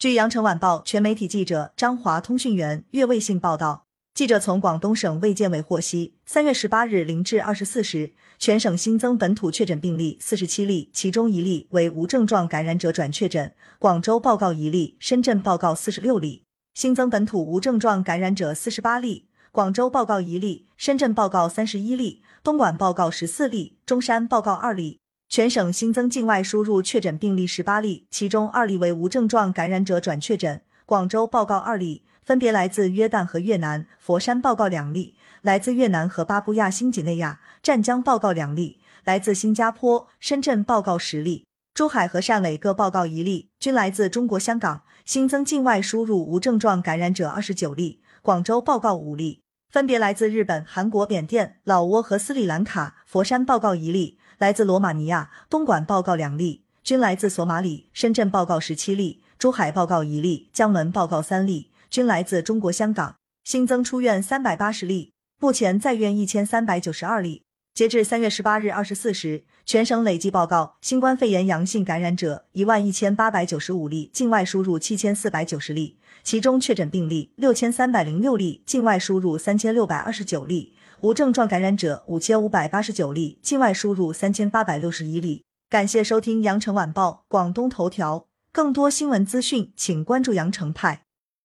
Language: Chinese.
据羊城晚报全媒体记者张华通讯员岳卫信报道，记者从广东省卫健委获悉，三月十八日零至二十四时，全省新增本土确诊病例四十七例，其中一例为无症状感染者转确诊。广州报告一例，深圳报告四十六例。新增本土无症状感染者四十八例，广州报告一例，深圳报告三十一例，东莞报告十四例，中山报告二例。全省新增境外输入确诊病例十八例，其中二例为无症状感染者转确诊。广州报告二例，分别来自约旦和越南；佛山报告两例，来自越南和巴布亚新几内亚；湛江报告两例，来自新加坡；深圳报告十例，珠海和汕尾各报告一例，均来自中国香港。新增境外输入无症状感染者二十九例，广州报告五例，分别来自日本、韩国、缅甸、老挝和斯里兰卡；佛山报告一例。来自罗马尼亚，东莞报告两例，均来自索马里；深圳报告十七例，珠海报告一例，江门报告三例，均来自中国香港。新增出院三百八十例，目前在院一千三百九十二例。截至三月十八日二十四时，全省累计报告新冠肺炎阳性感染者一万一千八百九十五例，境外输入七千四百九十例，其中确诊病例六千三百零六例，境外输入三千六百二十九例。无症状感染者五千五百八十九例，境外输入三千八百六十一例。感谢收听羊城晚报广东头条，更多新闻资讯，请关注羊城派。